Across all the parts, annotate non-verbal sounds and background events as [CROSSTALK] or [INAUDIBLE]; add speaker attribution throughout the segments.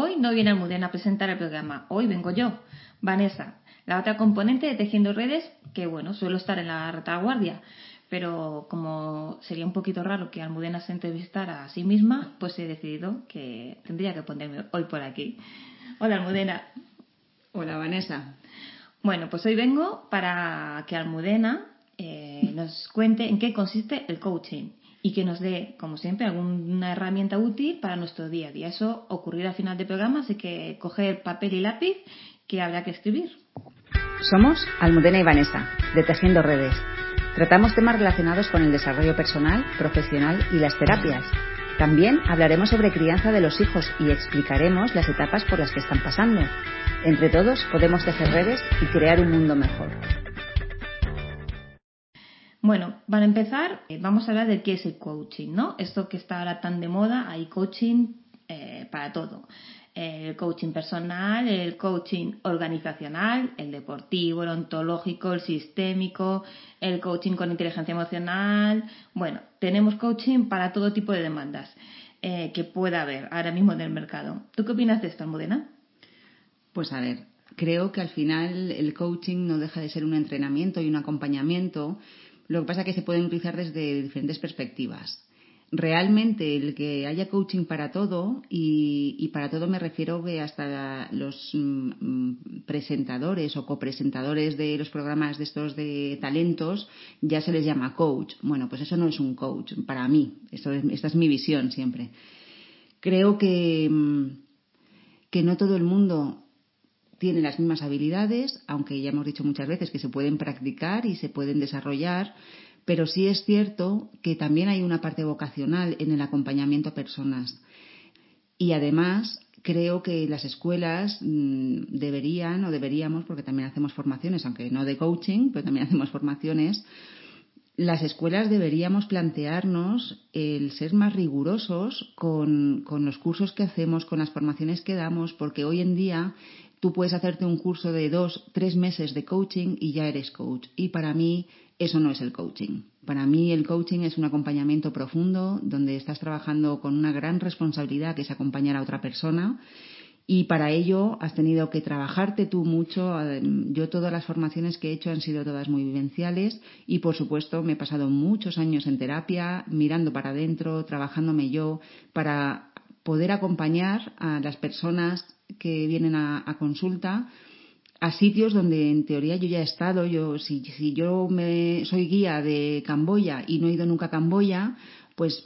Speaker 1: Hoy no viene Almudena a presentar el programa, hoy vengo yo, Vanessa, la otra componente de Tejiendo Redes, que bueno, suelo estar en la retaguardia, pero como sería un poquito raro que Almudena se entrevistara a sí misma, pues he decidido que tendría que ponerme hoy por aquí. Hola Almudena.
Speaker 2: Hola Vanessa.
Speaker 1: Bueno, pues hoy vengo para que Almudena eh, nos cuente en qué consiste el coaching y que nos dé, como siempre, alguna herramienta útil para nuestro día a día. Eso ocurrirá al final del programa, así que coger papel y lápiz que habrá que escribir.
Speaker 2: Somos Almudena y Vanessa, de Tejiendo Redes. Tratamos temas relacionados con el desarrollo personal, profesional y las terapias. También hablaremos sobre crianza de los hijos y explicaremos las etapas por las que están pasando. Entre todos podemos tejer redes y crear un mundo mejor.
Speaker 1: Bueno, para empezar, eh, vamos a hablar de qué es el coaching, ¿no? Esto que está ahora tan de moda, hay coaching eh, para todo el coaching personal, el coaching organizacional, el deportivo, el ontológico, el sistémico, el coaching con inteligencia emocional. Bueno, tenemos coaching para todo tipo de demandas eh, que pueda haber ahora mismo en el mercado. ¿Tú qué opinas de esto, Almudena?
Speaker 2: Pues a ver, creo que al final el coaching no deja de ser un entrenamiento y un acompañamiento. Lo que pasa es que se pueden utilizar desde diferentes perspectivas realmente el que haya coaching para todo y, para todo me refiero que hasta los mm, mm, presentadores o copresentadores de los programas de estos de talentos ya se les llama coach. Bueno, pues eso no es un coach para mí. esta es mi visión siempre. Creo que, mm, que no todo el mundo tiene las mismas habilidades, aunque ya hemos dicho muchas veces que se pueden practicar y se pueden desarrollar pero sí es cierto que también hay una parte vocacional en el acompañamiento a personas. Y además creo que las escuelas mm, deberían o deberíamos, porque también hacemos formaciones, aunque no de coaching, pero también hacemos formaciones, las escuelas deberíamos plantearnos el ser más rigurosos con, con, los cursos que hacemos, con las formaciones que damos, porque hoy en día tú puedes hacerte un curso de dos, tres meses de coaching y ya eres coach. Y para mí eso no es el coaching. Para mí el coaching es un acompañamiento profundo donde estás trabajando con una gran responsabilidad que es acompañar a otra persona y para ello has tenido que trabajarte tú mucho. Yo todas las formaciones que he hecho han sido todas muy vivenciales y por supuesto me he pasado muchos años en terapia, mirando para adentro, trabajándome yo para poder acompañar a las personas que vienen a, a consulta a sitios donde en teoría yo ya he estado. Yo, si, si yo me, soy guía de Camboya y no he ido nunca a Camboya, pues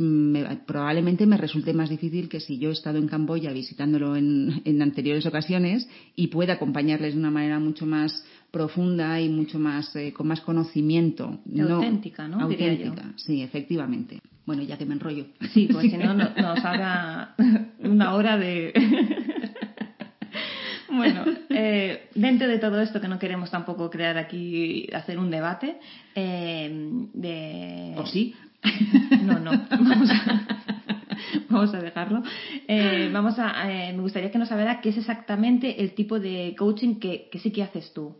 Speaker 2: probablemente me resulte más difícil que si yo he estado en Camboya visitándolo en, en, anteriores ocasiones y pueda acompañarles de una manera mucho más profunda y mucho más eh, con más conocimiento.
Speaker 1: Auténtica, ¿no?
Speaker 2: Auténtica, sí, efectivamente. Bueno, ya que me enrollo.
Speaker 1: Sí, pues si no, [LAUGHS] nos haga una hora de bueno, eh, dentro de todo esto que no queremos tampoco crear aquí, hacer un debate, eh, de...
Speaker 2: ¿O sí? [LAUGHS]
Speaker 1: No, no, vamos a, [LAUGHS] vamos a dejarlo. Eh, vamos a, me gustaría que nos hablara qué es exactamente el tipo de coaching que, que sí que haces tú.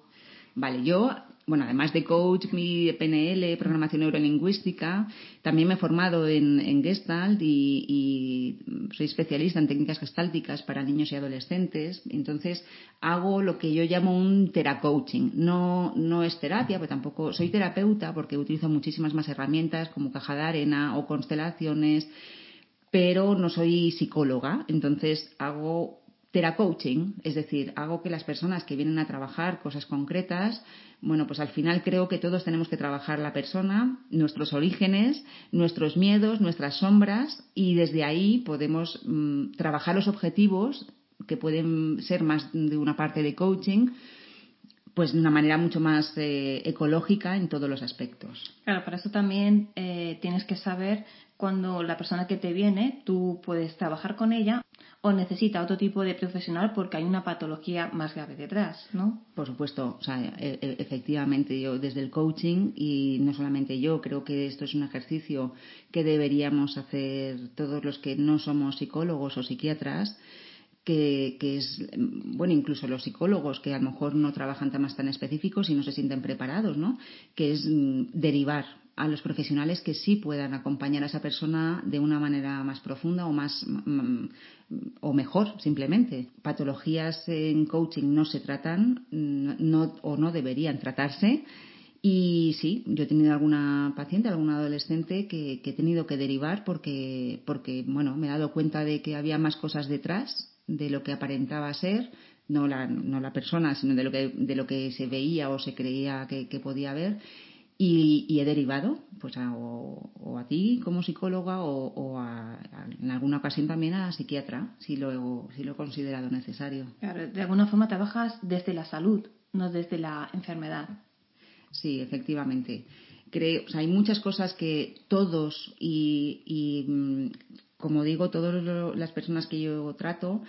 Speaker 2: Vale, yo bueno, además de coach, mi PNL, programación neurolingüística, también me he formado en, Gestalt y, soy especialista en técnicas gestálticas para niños y adolescentes. Entonces, hago lo que yo llamo un teracoaching. No, no es terapia, pero tampoco soy terapeuta porque utilizo muchísimas más herramientas como caja de arena o constelaciones, pero no soy psicóloga. Entonces, hago teracoaching, es decir, hago que las personas que vienen a trabajar cosas concretas bueno, pues al final creo que todos tenemos que trabajar la persona, nuestros orígenes, nuestros miedos, nuestras sombras y desde ahí podemos mm, trabajar los objetivos que pueden ser más de una parte de coaching pues de una manera mucho más eh, ecológica en todos los aspectos.
Speaker 1: Claro, para eso también eh, tienes que saber cuando la persona que te viene, tú puedes trabajar con ella o necesita otro tipo de profesional porque hay una patología más grave detrás, ¿no?
Speaker 2: Por supuesto, o sea, e, e, efectivamente yo desde el coaching y no solamente yo, creo que esto es un ejercicio que deberíamos hacer todos los que no somos psicólogos o psiquiatras. Que, que, es, bueno, incluso los psicólogos que a lo mejor no trabajan temas tan específicos y no se sienten preparados, ¿no? Que es mm, derivar a los profesionales que sí puedan acompañar a esa persona de una manera más profunda o más mm, o mejor simplemente. Patologías en coaching no se tratan no, o no deberían tratarse. Y sí, yo he tenido alguna paciente, alguna adolescente que, he tenido que derivar porque, porque, bueno, me he dado cuenta de que había más cosas detrás de lo que aparentaba ser, no la, no la persona, sino de lo, que, de lo que se veía o se creía que, podía haber. Y, he derivado pues a, o, a ti como psicóloga o, en alguna ocasión también a psiquiatra, si lo, si lo he considerado necesario.
Speaker 1: Claro, de alguna forma trabajas desde la salud, no desde la enfermedad.
Speaker 2: Sí, efectivamente. Creo, hay muchas cosas que todos y, mm, como digo, todas las personas que yo trato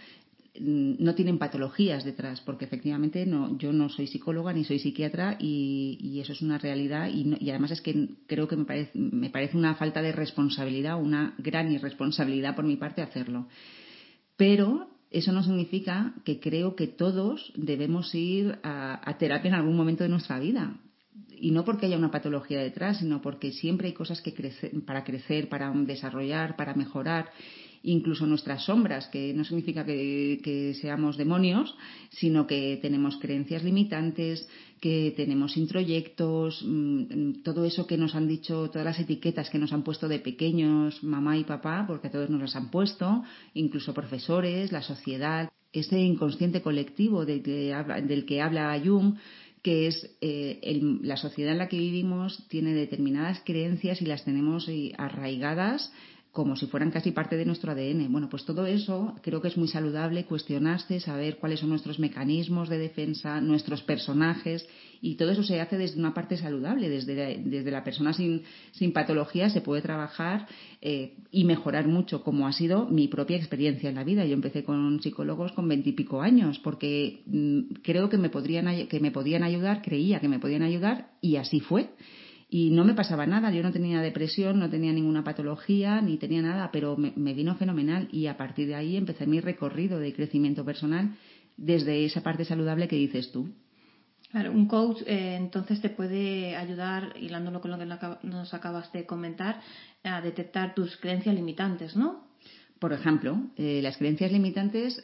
Speaker 2: no tienen patologías detrás, porque efectivamente no, yo no soy psicóloga ni soy psiquiatra y, eso es una realidad y, además es que creo que me parece, me parece una falta de responsabilidad, una gran irresponsabilidad por mi parte hacerlo. Pero eso no significa que creo que todos debemos ir a terapia en algún momento de nuestra vida y no porque haya una patología detrás, sino porque siempre hay cosas que para crecer, para desarrollar, para mejorar, incluso nuestras sombras, que no significa que, seamos demonios, sino que tenemos creencias limitantes, que tenemos introyectos, mm, todo eso que nos han dicho, todas las etiquetas que nos han puesto de pequeños, mamá y papá, porque a todos nos las han puesto, incluso profesores, la sociedad, ese inconsciente colectivo del que del que habla Jung, que es eh, la sociedad en la que vivimos tiene determinadas creencias y las tenemos eh, arraigadas como si fueran casi parte de nuestro ADN. Bueno, pues todo eso creo que es muy saludable cuestionarse, saber cuáles son nuestros mecanismos de defensa, nuestros personajes, y todo eso se hace desde una parte saludable, desde, desde la persona sin, sin patología se puede trabajar eh, y mejorar mucho, como ha sido mi propia experiencia en la vida. Yo empecé con psicólogos con veintipico años, porque mm, creo que me, podrían, que me podían ayudar, creía que me podían ayudar, y así fue y no me pasaba nada, yo no tenía depresión, no tenía ninguna patología, ni tenía nada, pero me, vino fenomenal y a partir de ahí empecé mi recorrido de crecimiento personal desde esa parte saludable que dices tú.
Speaker 1: Claro, un coach eh, entonces te puede ayudar, hilándolo con lo que nos acabas de comentar, a detectar tus creencias limitantes, ¿no?
Speaker 2: Por ejemplo, eh, las creencias limitantes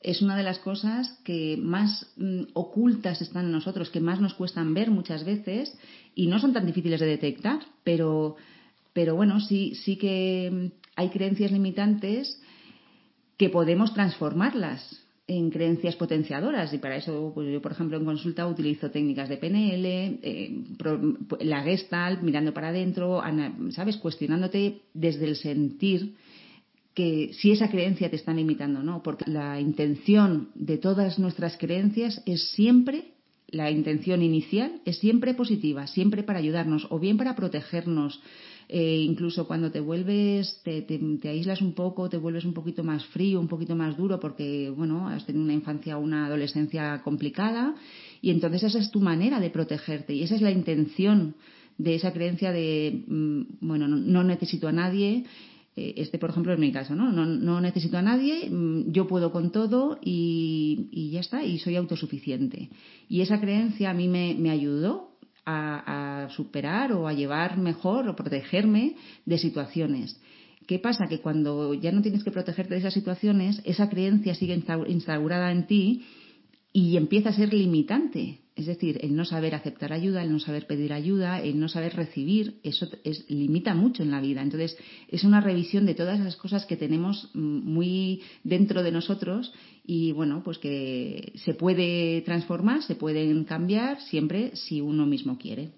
Speaker 2: es una de las cosas que más mm, ocultas están en nosotros, que más nos cuestan ver muchas veces y no son tan difíciles de detectar, pero, pero bueno, sí, sí que mm, hay creencias limitantes que podemos transformarlas en creencias potenciadoras y para eso pues yo por ejemplo en consulta utilizo técnicas de PNL eh, la Gestalt mirando para adentro sabes cuestionándote desde el sentir si esa creencia te está limitando, ¿no? Porque la intención de todas nuestras creencias es siempre, la intención inicial es siempre positiva, siempre para ayudarnos o bien para protegernos. Eh, incluso cuando te vuelves, te, te, aíslas un poco, te vuelves un poquito más frío, un poquito más duro, porque, bueno, has tenido una infancia o una adolescencia complicada, y entonces esa es tu manera de protegerte, y esa es la intención de esa creencia de, mm, bueno, no necesito a nadie, este, por ejemplo, es mi caso, ¿no? ¿no? necesito a nadie, mm, yo puedo con todo y, ya está, y soy autosuficiente. Y esa creencia a mí me, ayudó a, superar o a llevar mejor o protegerme de situaciones. ¿Qué pasa? Que cuando ya no tienes que protegerte de esas situaciones, esa creencia sigue instaurada en ti y empieza a ser limitante. Es decir, el no saber aceptar ayuda, el no saber pedir ayuda, el no saber recibir, eso es, limita mucho en la vida. Entonces, es una revisión de todas esas cosas que tenemos mm, muy dentro de nosotros y, bueno, pues que se puede transformar, se pueden cambiar siempre si uno mismo quiere.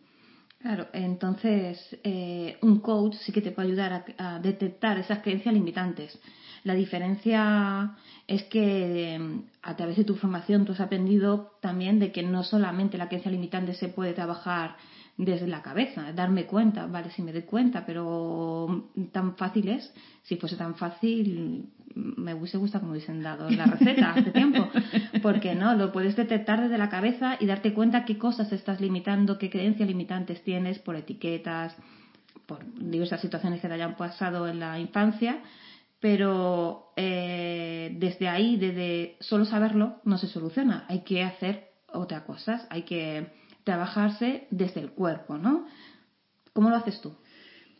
Speaker 1: Claro, entonces eh, un coach sí que te puede ayudar a detectar esas creencias limitantes la diferencia es que em, a través de tu formación tú has aprendido también de que no solamente la creencia limitante se puede trabajar desde la cabeza, darme cuenta, vale, si me doy cuenta, pero tan fácil es, si fuese tan fácil, me hubiese gustado como hubiesen dado la receta hace tiempo, [LAUGHS] porque no, lo puedes detectar desde la cabeza y darte cuenta qué cosas estás limitando, qué creencias limitantes tienes por etiquetas, por diversas situaciones que te hayan pasado en la infancia pero eh, desde ahí, desde solo saberlo, no se soluciona. Hay que hacer otras cosas, hay que trabajarse desde el cuerpo, ¿no? ¿Cómo lo haces tú?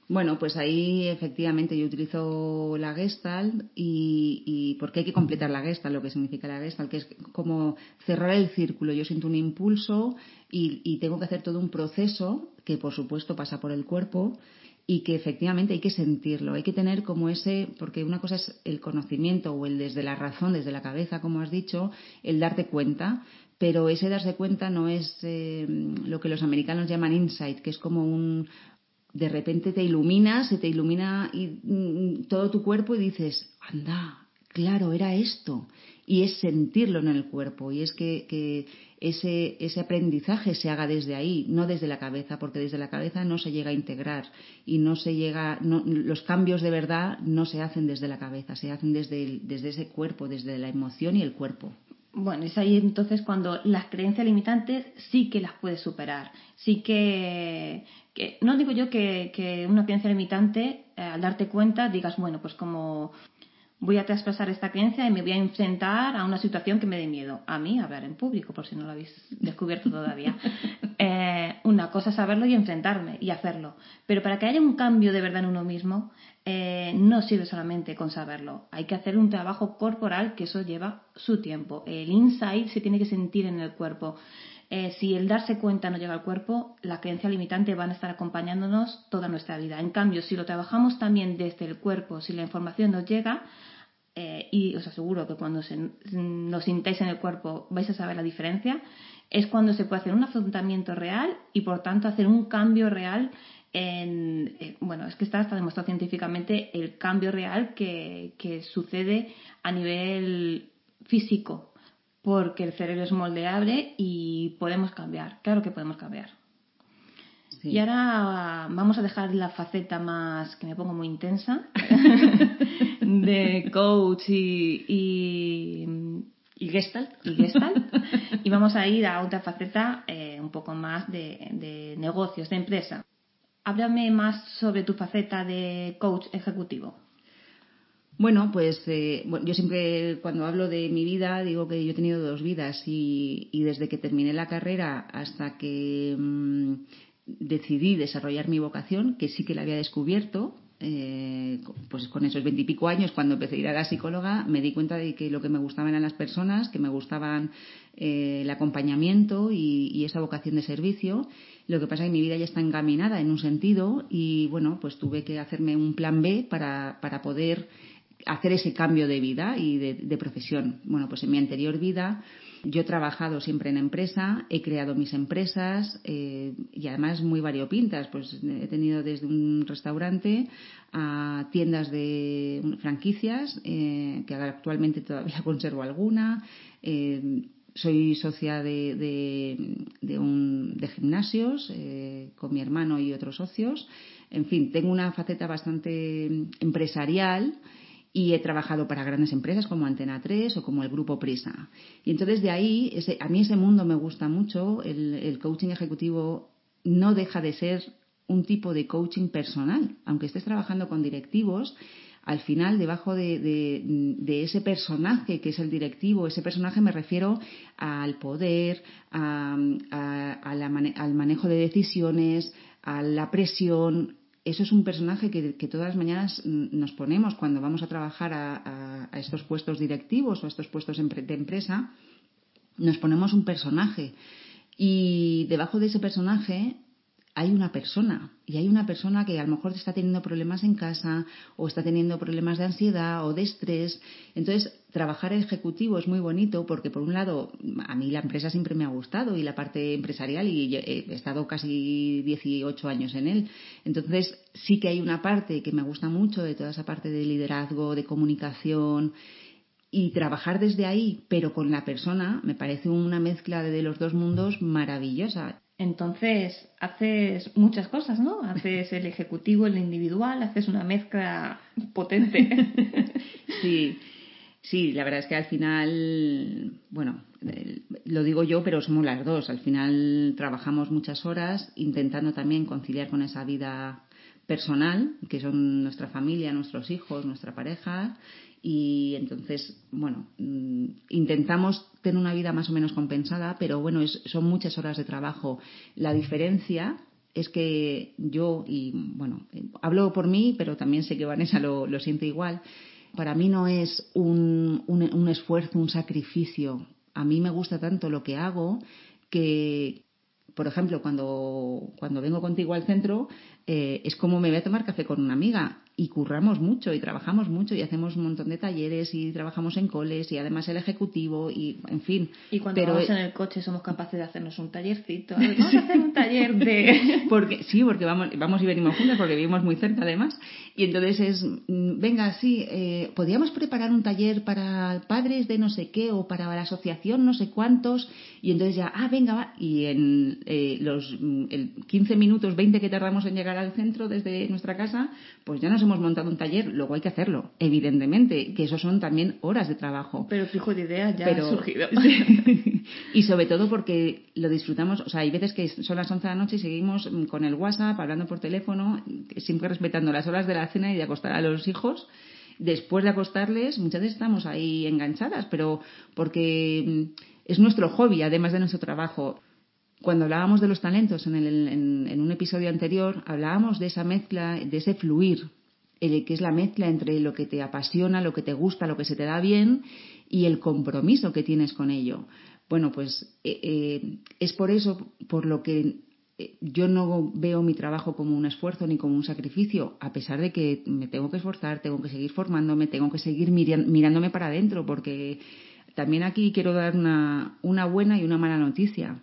Speaker 2: Bueno, pues ahí efectivamente yo utilizo la Gestalt y, porque hay que completar la Gestalt, lo que significa la Gestalt, que es como cerrar el círculo. Yo siento un impulso y, tengo que hacer todo un proceso que por supuesto pasa por el cuerpo y que efectivamente hay que sentirlo, hay que tener como ese, porque una cosa es el conocimiento o el desde la razón, desde la cabeza, como has dicho, el darte cuenta, pero ese darse cuenta no es eh, lo que los americanos llaman insight, que es como un, de repente te ilumina, se te ilumina y, mm, todo tu cuerpo y dices, anda, claro, era esto. Y es sentirlo en el cuerpo y es que, ese, ese, aprendizaje se haga desde ahí, no desde la cabeza, porque desde la cabeza no se llega a integrar y no se llega, los cambios de verdad no se hacen desde la cabeza, se hacen desde, desde ese cuerpo, desde la emoción y el cuerpo.
Speaker 1: Bueno, es ahí entonces cuando las creencias limitantes sí que las puedes superar. Sí que, no digo yo que, una creencia limitante, eh, al darte cuenta, digas, bueno, pues como voy a traspasar esta creencia y me voy a enfrentar a una situación que me dé miedo. A mí, hablar en público, por si no lo habéis descubierto todavía. [LAUGHS] Eh, una cosa es saberlo y enfrentarme y hacerlo. Pero para que haya un cambio de verdad en uno mismo, eh, no sirve solamente con saberlo. Hay que hacer un trabajo corporal que eso lleva su tiempo. El insight se tiene que sentir en el cuerpo. Eh, si el darse cuenta no llega al cuerpo, las creencias limitantes van a estar acompañándonos toda nuestra vida. En cambio, si lo trabajamos también desde el cuerpo, si la información nos llega, eh, y os aseguro que cuando se, lo sintáis en el cuerpo vais a saber la diferencia, es cuando se puede hacer un afrontamiento real y por tanto hacer un cambio real en, eh, bueno, es que está hasta demostrado científicamente el cambio real que, sucede a nivel físico, porque el cerebro es moldeable y podemos cambiar, claro que podemos cambiar. Y ahora vamos a dejar la faceta más que me pongo muy intensa [LAUGHS] [LAUGHS] de coach y,
Speaker 2: y, gestalt.
Speaker 1: Y, gestalt. [LAUGHS] y vamos a ir a otra faceta eh, un poco más de, de negocios, de empresa. Háblame más sobre tu faceta de coach ejecutivo.
Speaker 2: Bueno, pues eh, yo siempre cuando hablo de mi vida digo que yo he tenido dos vidas y, desde que terminé la carrera hasta que mm, decidí desarrollar mi vocación, que sí que la había descubierto, eh, pues con esos veintipico años, cuando empecé a ir a la psicóloga, me di cuenta de que lo que me gustaban eran las personas, que me gustaban eh, el acompañamiento y, esa vocación de servicio. Lo que pasa es que mi vida ya está encaminada en un sentido y, bueno, pues tuve que hacerme un plan B para, para poder hacer ese cambio de vida y de profesión. Bueno, pues en mi anterior vida yo he trabajado siempre en empresa, he creado mis empresas eh, y además muy variopintas. Pues he tenido desde un restaurante a tiendas de franquicias, eh, que actualmente todavía [LAUGHS] conservo alguna. Eh, soy socia de, de, un, de gimnasios con mi hermano y otros socios. En fin, tengo una faceta bastante empresarial y he trabajado para grandes empresas como Antena 3 o como el Grupo Prisa. Y entonces de ahí, a mí ese mundo me gusta mucho, el, coaching ejecutivo no deja de ser un tipo de coaching personal, aunque estés trabajando con directivos, al final, debajo de, ese personaje que es el directivo, ese personaje me refiero al poder, al manejo de decisiones, a la presión, eso es un personaje que, todas las mañanas nos ponemos cuando vamos a trabajar a, estos puestos directivos o a estos puestos de empresa, nos ponemos un personaje. Y debajo de ese personaje hay una persona y hay una persona que a lo mejor está teniendo problemas en casa o está teniendo problemas de ansiedad o de estrés. Entonces, trabajar ejecutivo es muy bonito porque, por un lado, a mí la empresa siempre me ha gustado y la parte empresarial y he estado casi 18 años en él. Entonces, sí que hay una parte que me gusta mucho de toda esa parte de liderazgo, de comunicación y trabajar desde ahí, pero con la persona, me parece una mezcla de los dos mundos maravillosa.
Speaker 1: Entonces, haces muchas cosas, ¿no? Haces el ejecutivo, el individual, haces una mezcla potente. [LAUGHS]
Speaker 2: sí, sí, la verdad es que al final, bueno, lo digo yo, pero somos las dos. Al final trabajamos muchas horas intentando también conciliar con esa vida personal, que son nuestra familia, nuestros hijos, nuestra pareja, y entonces, bueno, mm, intentamos tener una vida más o menos compensada, pero bueno, son muchas horas de trabajo. La diferencia es que yo, y bueno, hablo por mí, pero también sé que Vanessa lo, lo siente igual, para mí no es un, un, esfuerzo, un sacrificio. A mí me gusta tanto lo que hago que, por ejemplo, cuando, cuando vengo contigo al centro, eh, es como me voy a tomar café con una amiga y curramos mucho y trabajamos mucho y hacemos un montón de talleres y trabajamos en coles y además el ejecutivo y en fin.
Speaker 1: Y cuando pero, vamos en el coche somos capaces de hacernos un tallercito. [LAUGHS] vamos a hacer un taller de... [LAUGHS]
Speaker 2: porque, sí, porque vamos, vamos y venimos juntas porque vivimos muy cerca además. Y entonces es, venga, sí, eh, podríamos preparar un taller para padres de no sé qué o para la asociación no sé cuántos y entonces ya, ah, venga, va. Y en eh, los el 15 minutos, 20 que tardamos en llegar al centro desde nuestra casa, pues ya nos hemos montado un taller, luego hay que hacerlo, evidentemente, que eso son también horas de trabajo.
Speaker 1: Pero fijo de idea ya ha surgido. [LAUGHS]
Speaker 2: y sobre todo porque lo disfrutamos, o sea, hay veces que son las 11 de la noche y seguimos con el WhatsApp, hablando por teléfono, siempre respetando las horas de la cena y de acostar a los hijos. Después de acostarles, muchas veces estamos ahí enganchadas, pero porque mm, es nuestro hobby, además de nuestro trabajo. Cuando hablábamos de los talentos en, el, en, un episodio anterior, hablábamos de esa mezcla, de ese fluir, el, que es la mezcla entre lo que te apasiona, lo que te gusta, lo que se te da bien y el compromiso que tienes con ello. Bueno, pues eh, eh, es por eso por lo que eh, yo no veo mi trabajo como un esfuerzo ni como un sacrificio, a pesar de que me tengo que esforzar, tengo que seguir formándome, tengo que seguir mirándome para adentro, porque también aquí quiero dar una, una buena y una mala noticia.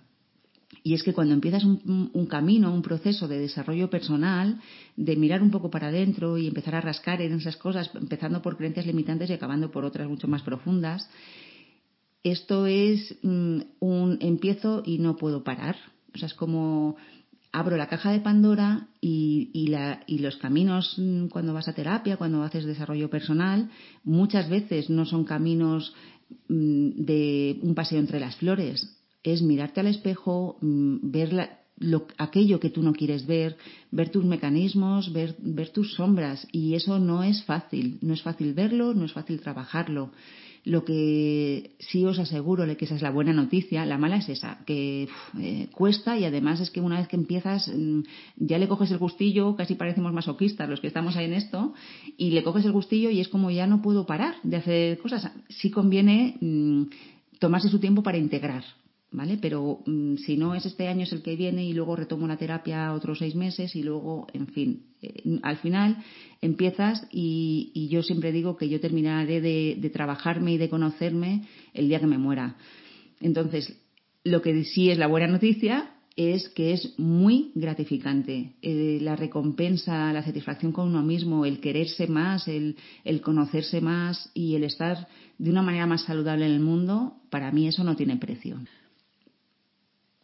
Speaker 2: Y es que cuando empiezas un, camino, un proceso de desarrollo personal, de mirar un poco para adentro y empezar a rascar en esas cosas, empezando por creencias limitantes y acabando por otras mucho más profundas, esto es mm, un empiezo y no puedo parar. O sea, es como abro la caja de Pandora y, y, los caminos mm, cuando vas a terapia, cuando haces desarrollo personal, muchas veces no son caminos mm, de un paseo entre las flores, es mirarte al espejo, mm, ver aquello que tú no quieres ver, ver tus mecanismos, ver, ver tus sombras. Y eso no es fácil. No es fácil verlo, no es fácil trabajarlo. Lo que sí os aseguro que esa es la buena noticia, la mala es esa, que eh, cuesta y además es que una vez que empiezas mm, ya le coges el gustillo, casi parecemos masoquistas los que estamos ahí en esto, y le coges el gustillo y es como ya no puedo parar de hacer cosas. Sí conviene mm, tomarse su tiempo para integrar, ¿vale? Pero mm, si no es este año es el que viene y luego retomo la terapia otros seis meses y luego, en fin, eh, al final empiezas y, yo siempre digo que yo terminaré de, trabajarme y de conocerme el día que me muera. Entonces, lo que sí es la buena noticia es que es muy gratificante. Eh, la recompensa, la satisfacción con uno mismo, el quererse más, el conocerse más y el estar de una manera más saludable en el mundo, para mí eso no tiene precio.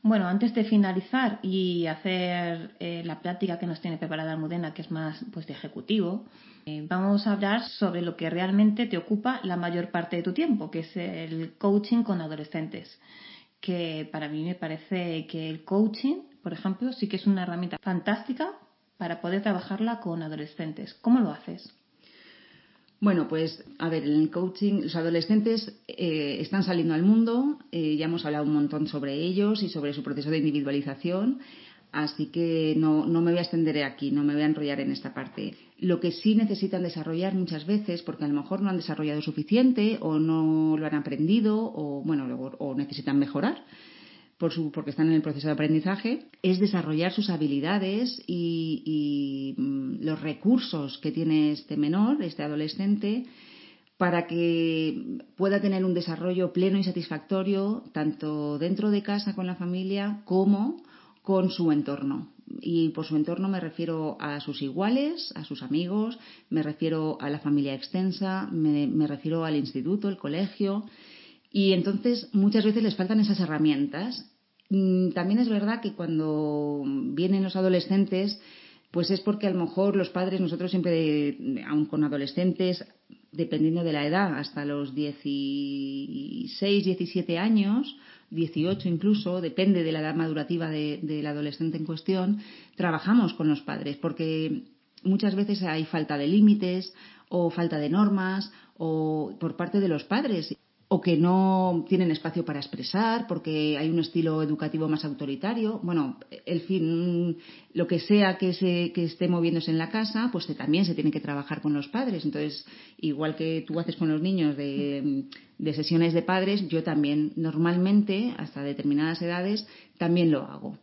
Speaker 1: Bueno, antes de finalizar y hacer eh, la práctica que nos tiene preparada Almudena, que es más pues de ejecutivo, eh, vamos a hablar sobre lo que realmente te ocupa la mayor parte de tu tiempo, que es el coaching con adolescentes. Que para mí me parece que el coaching, por ejemplo, sí que es una herramienta fantástica para poder trabajarla con adolescentes. ¿Cómo lo haces?
Speaker 2: Bueno, pues a ver, en el coaching los adolescentes eh, están saliendo al mundo, eh, ya hemos hablado un montón sobre ellos y sobre su proceso de individualización, así que no, no me voy a extender aquí, no me voy a enrollar en esta parte. Lo que sí necesitan desarrollar muchas veces, porque a lo mejor no han desarrollado suficiente o no lo han aprendido o, bueno, o necesitan mejorar, por su, porque están en el proceso de aprendizaje, es desarrollar sus habilidades y, mm, los recursos que tiene este menor, este adolescente, para que pueda tener un desarrollo pleno y satisfactorio tanto dentro de casa con la familia como con su entorno. Y por su entorno me refiero a sus iguales, a sus amigos, me refiero a la familia extensa, me refiero al instituto, el colegio y entonces muchas veces les faltan esas herramientas. Mm, también es verdad que cuando vienen los adolescentes, pues es porque a lo mejor los padres, nosotros siempre, aun con adolescentes, dependiendo de la edad, hasta los 16, 17 años, 18 incluso, depende de la edad madurativa del adolescente en cuestión, trabajamos con los padres, porque muchas veces hay falta de límites o falta de normas o por parte de los padres o que no tienen espacio para expresar porque hay un estilo educativo más autoritario. Bueno, el fin, lo que sea que, se, que esté moviéndose en la casa, pues también se tiene que trabajar con los padres. Entonces, igual que tú haces con los niños de, sesiones de padres, yo también normalmente, hasta determinadas edades, también lo hago.